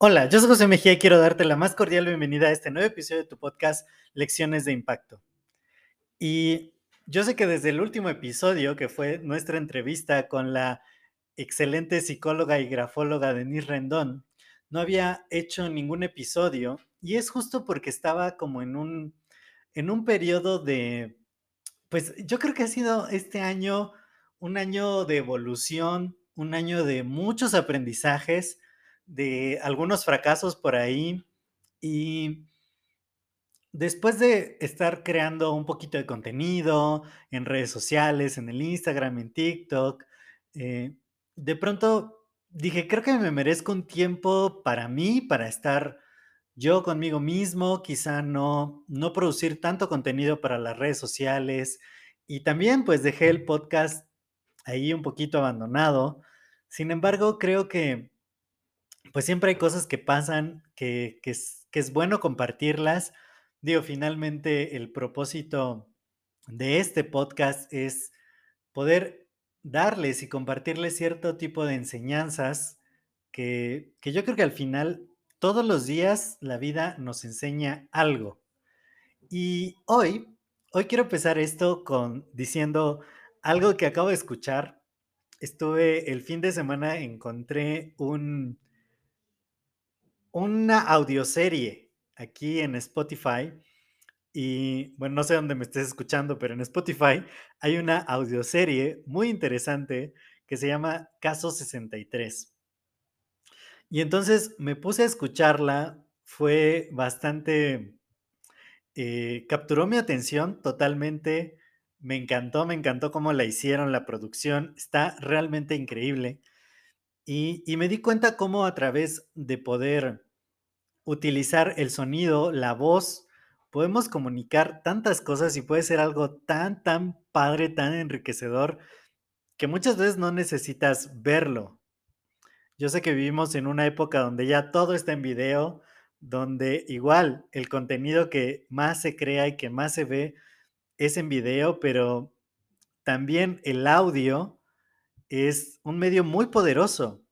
Hola, yo soy José Mejía y quiero darte la más cordial bienvenida a este nuevo episodio de tu podcast Lecciones de Impacto. Y yo sé que desde el último episodio, que fue nuestra entrevista con la excelente psicóloga y grafóloga Denise Rendón, no había hecho ningún episodio y es justo porque estaba como en un, en un periodo de, pues yo creo que ha sido este año un año de evolución, un año de muchos aprendizajes de algunos fracasos por ahí y después de estar creando un poquito de contenido en redes sociales, en el Instagram, en TikTok, eh, de pronto dije, creo que me merezco un tiempo para mí, para estar yo conmigo mismo, quizá no, no producir tanto contenido para las redes sociales y también pues dejé el podcast ahí un poquito abandonado. Sin embargo, creo que pues siempre hay cosas que pasan que, es, que es bueno compartirlas. Digo, finalmente el propósito de este podcast es poder darles y compartirles cierto tipo de enseñanzas que, que, yo creo que al final todos los días la vida nos enseña algo. Y hoy, hoy quiero empezar esto con diciendo algo que acabo de escuchar. Estuve el fin de semana, encontré un, una audioserie aquí en Spotify. Y bueno, no sé dónde me estés escuchando, pero en Spotify hay una audioserie muy interesante que se llama Caso 63. Y entonces me puse a escucharla, fue bastante, eh, capturó mi atención totalmente, me encantó, me encantó cómo la hicieron, la producción, está realmente increíble. Y, me di cuenta cómo a través de poder utilizar el sonido, la voz, podemos comunicar tantas cosas y puede ser algo tan, tan padre, tan enriquecedor, que muchas veces no necesitas verlo. Yo sé que vivimos en una época donde ya todo está en video, donde igual el contenido que más se crea y que más se ve es en video, pero también el audio es un medio muy poderoso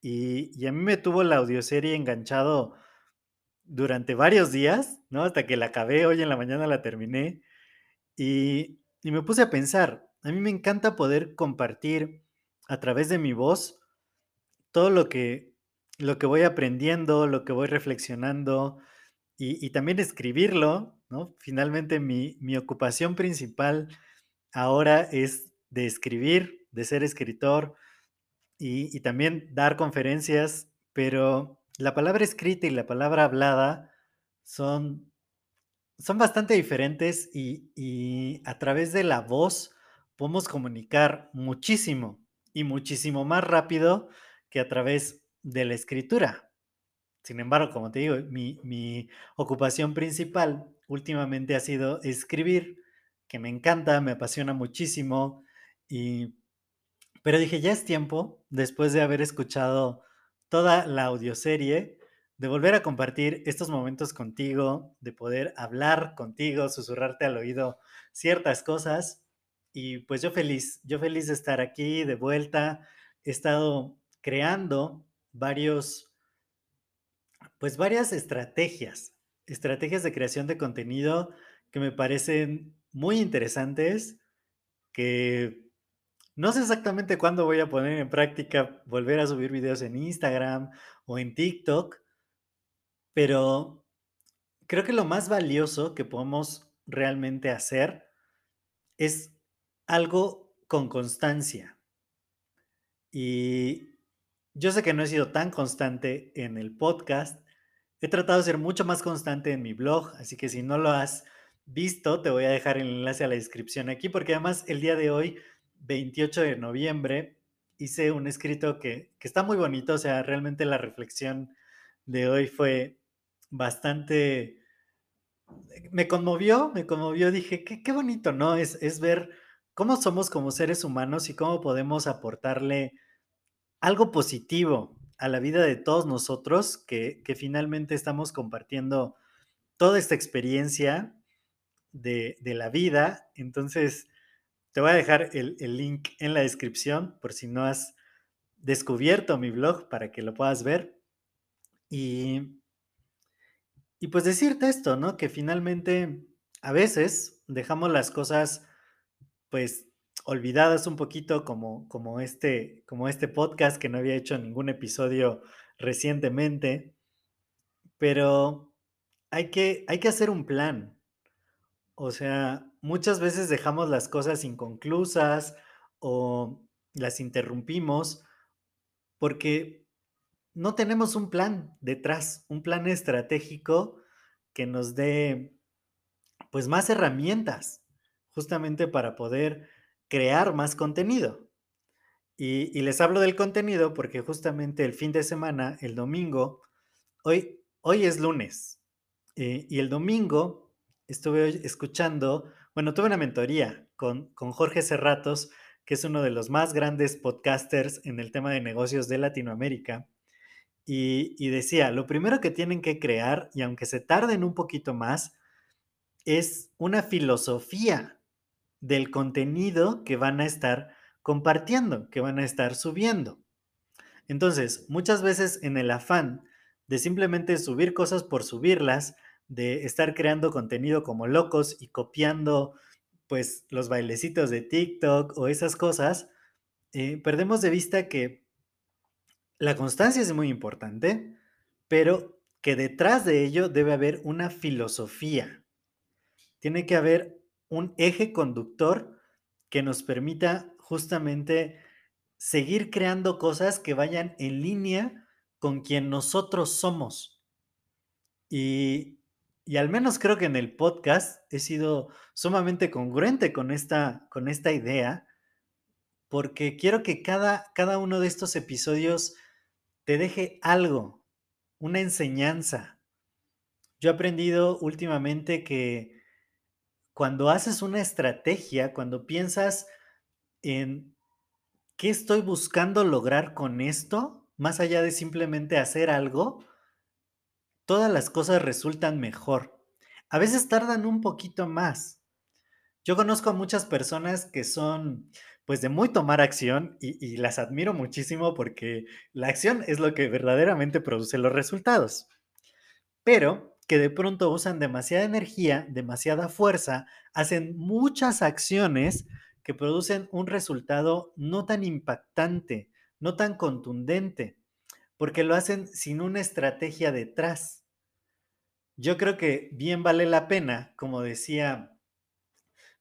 y, a mí me tuvo la audioserie enganchado durante varios días, ¿no? Hasta que la acabé, hoy en la mañana la terminé y, y me puse a pensar, a mí me encanta poder compartir a través de mi voz todo lo que, lo que voy aprendiendo, lo que voy reflexionando y, y también escribirlo, Finalmente mi, mi ocupación principal ahora es de escribir, de ser escritor y, también dar conferencias, pero la palabra escrita y la palabra hablada son, son bastante diferentes y, y a través de la voz podemos comunicar muchísimo y muchísimo más rápido que a través de la escritura. Sin embargo, como te digo, mi, mi, ocupación principal últimamente ha sido escribir, que me encanta, me apasiona muchísimo y pero dije, ya es tiempo, después de haber escuchado toda la audioserie, de volver a compartir estos momentos contigo, de poder hablar contigo, susurrarte al oído ciertas cosas. Y pues yo feliz, yo feliz de estar aquí de vuelta. He estado creando varios, pues varias estrategias, estrategias de creación de contenido que me parecen muy interesantes, que no sé exactamente cuándo voy a poner en práctica volver a subir videos en Instagram o en TikTok, pero creo que lo más valioso que podemos realmente hacer es algo con constancia. Y yo sé que no he sido tan constante en el podcast. He tratado de ser mucho más constante en mi blog, así que si no lo has visto, te voy a dejar el enlace a la descripción aquí, porque además el día de hoy 28 de noviembre hice un escrito que, que está muy bonito, o sea, realmente la reflexión de hoy fue bastante me conmovió, me conmovió, dije, qué, qué bonito, ¿no? Es, es ver cómo somos como seres humanos y cómo podemos aportarle algo positivo a la vida de todos nosotros, que, que finalmente estamos compartiendo toda esta experiencia de, de, la vida. Entonces, te voy a dejar el, el link en la descripción por si no has descubierto mi blog para que lo puedas ver. Y y pues decirte esto, ¿no? Que finalmente a veces dejamos las cosas pues olvidadas un poquito como, como, este, como este podcast que no había hecho ningún episodio recientemente, pero hay que, hay que hacer un plan. O sea, muchas veces dejamos las cosas inconclusas o las interrumpimos porque no tenemos un plan detrás, un plan estratégico que nos dé pues más herramientas justamente para poder crear más contenido. Y, y, les hablo del contenido porque justamente el fin de semana, el domingo, hoy, hoy es lunes, eh, y el domingo estuve escuchando, bueno, tuve una mentoría con, con Jorge Serratos, que es uno de los más grandes podcasters en el tema de negocios de Latinoamérica. Y, decía, lo primero que tienen que crear, y aunque se tarden un poquito más, es una filosofía del contenido que van a estar compartiendo, que van a estar subiendo. Entonces, muchas veces en el afán de simplemente subir cosas por subirlas, de estar creando contenido como locos y copiando pues los bailecitos de TikTok o esas cosas, eh, perdemos de vista que la constancia es muy importante, pero que detrás de ello debe haber una filosofía. Tiene que haber un eje conductor que nos permita justamente seguir creando cosas que vayan en línea con quien nosotros somos. Y, y, al menos creo que en el podcast he sido sumamente congruente con esta, con esta idea, porque quiero que cada, cada uno de estos episodios te deje algo, una enseñanza. Yo he aprendido últimamente que cuando haces una estrategia, cuando piensas en qué estoy buscando lograr con esto, más allá de simplemente hacer algo, todas las cosas resultan mejor. A veces tardan un poquito más. Yo conozco a muchas personas que son pues de muy tomar acción y, las admiro muchísimo porque la acción es lo que verdaderamente produce los resultados. Pero que de pronto usan demasiada energía, demasiada fuerza, hacen muchas acciones que producen un resultado no tan impactante, no tan contundente, porque lo hacen sin una estrategia detrás. Yo creo que bien vale la pena, como decía,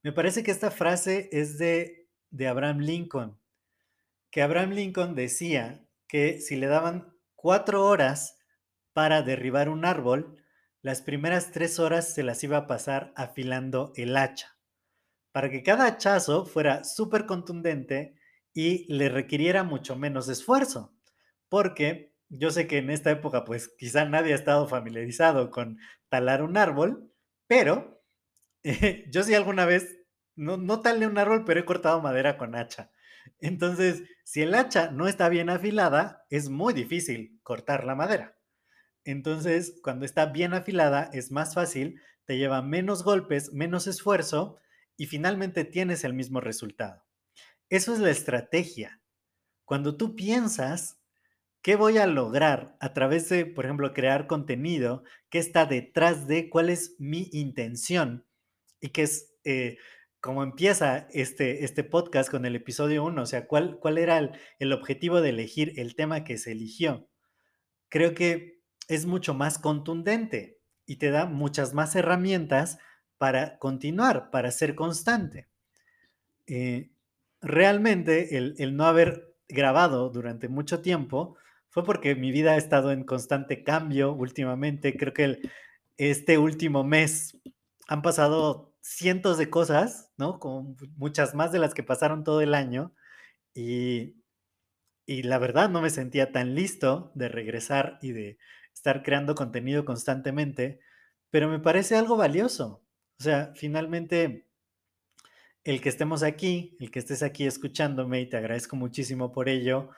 me parece que esta frase es de de Abraham Lincoln, que Abraham Lincoln decía que si le daban cuatro horas para derribar un árbol, las primeras tres horas se las iba a pasar afilando el hacha, para que cada hachazo fuera súper contundente y le requiriera mucho menos esfuerzo, porque yo sé que en esta época pues quizá nadie ha estado familiarizado con talar un árbol, pero yo sí alguna vez no, no talé un árbol, pero he cortado madera con hacha. Entonces, si el hacha no está bien afilada, es muy difícil cortar la madera. Entonces, cuando está bien afilada, es más fácil, te lleva menos golpes, menos esfuerzo y finalmente tienes el mismo resultado. Eso es la estrategia. Cuando tú piensas, ¿qué voy a lograr a través de, por ejemplo, crear contenido? ¿Qué está detrás de cuál es mi intención? Y qué es eh, cómo empieza este, este podcast con el episodio 1, o sea, cuál, cuál era el, objetivo de elegir el tema que se eligió. Creo que es mucho más contundente y te da muchas más herramientas para continuar, para ser constante. Eh, realmente el, el, no haber grabado durante mucho tiempo fue porque mi vida ha estado en constante cambio últimamente. Creo que este último mes han pasado cientos de cosas, ¿no? Muchas más de las que pasaron todo el año. Y, y la verdad no me sentía tan listo de regresar y de estar creando contenido constantemente, pero me parece algo valioso. O sea, finalmente, el que estemos aquí, el que estés aquí escuchándome y te agradezco muchísimo por ello,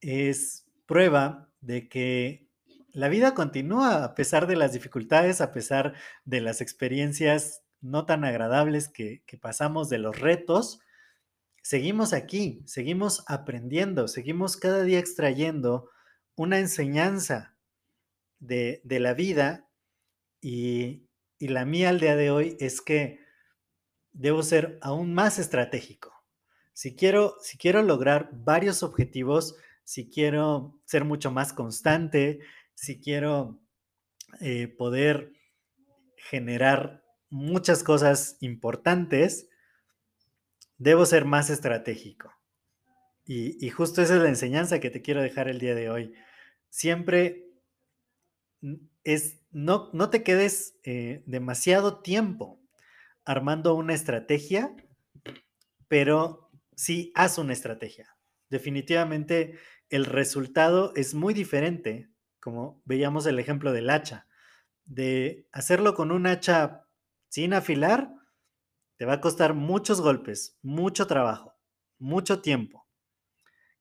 es prueba de que la vida continúa a pesar de las dificultades, a pesar de las experiencias no tan agradables que, que pasamos, de los retos, seguimos aquí, seguimos aprendiendo, seguimos cada día extrayendo una enseñanza de, la vida y, y la mía al día de hoy es que debo ser aún más estratégico. Si quiero, si quiero lograr varios objetivos, si quiero ser mucho más constante, si quiero eh, poder generar muchas cosas importantes, debo ser más estratégico. Y, justo esa es la enseñanza que te quiero dejar el día de hoy. Siempre es, no, no te quedes eh, demasiado tiempo armando una estrategia, pero sí haz una estrategia. Definitivamente el resultado es muy diferente, como veíamos el ejemplo del hacha, de hacerlo con un hacha sin afilar te va a costar muchos golpes, mucho trabajo, mucho tiempo,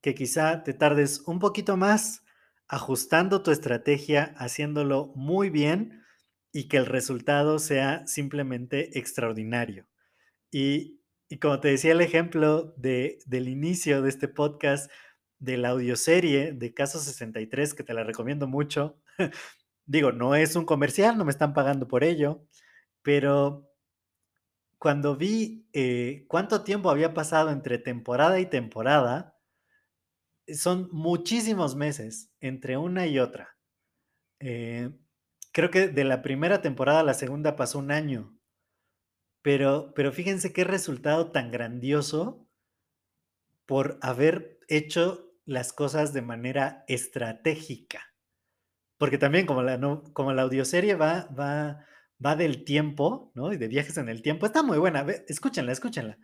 que quizá te tardes un poquito más ajustando tu estrategia, haciéndolo muy bien y que el resultado sea simplemente extraordinario. Y, como te decía el ejemplo de, del inicio de este podcast, de la audioserie de Caso 63, que te la recomiendo mucho. Digo, no es un comercial, no me están pagando por ello, pero cuando vi eh, cuánto tiempo había pasado entre temporada y temporada, son muchísimos meses entre una y otra. Eh, creo que de la primera temporada a la segunda pasó un año. Pero, pero fíjense qué resultado tan grandioso por haber hecho las cosas de manera estratégica. Porque también como la, como la audioserie va, va va del tiempo, ¿no? Y de viajes en el tiempo. Está muy buena, escúchenla, escúchenla.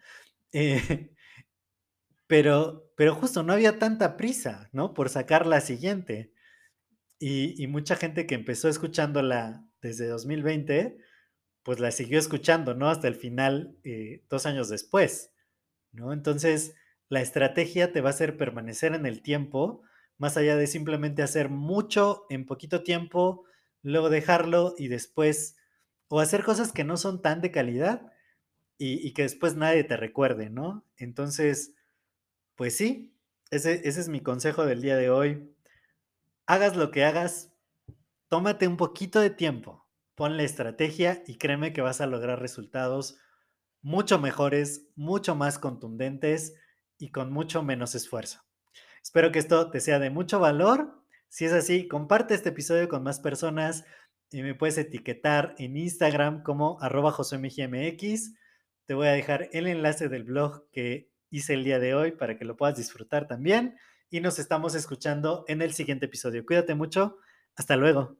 Eh, pero, pero justo no había tanta prisa, ¿no? Por sacar la siguiente. Y, mucha gente que empezó escuchándola desde 2020, pues la siguió escuchando, ¿no? Hasta el final, eh, dos años después, ¿no? Entonces, la estrategia te va a hacer permanecer en el tiempo, más allá de simplemente hacer mucho en poquito tiempo, luego dejarlo y después o hacer cosas que no son tan de calidad y, que después nadie te recuerde, ¿no? Entonces, pues sí, ese, es mi consejo del día de hoy. Hagas lo que hagas, tómate un poquito de tiempo, ponle estrategia y créeme que vas a lograr resultados mucho mejores, mucho más contundentes y con mucho menos esfuerzo. Espero que esto te sea de mucho valor. Si es así, comparte este episodio con más personas y me puedes etiquetar en Instagram como arroba josuemgmx. Te voy a dejar el enlace del blog que hice el día de hoy para que lo puedas disfrutar también. Y nos estamos escuchando en el siguiente episodio. Cuídate mucho. Hasta luego.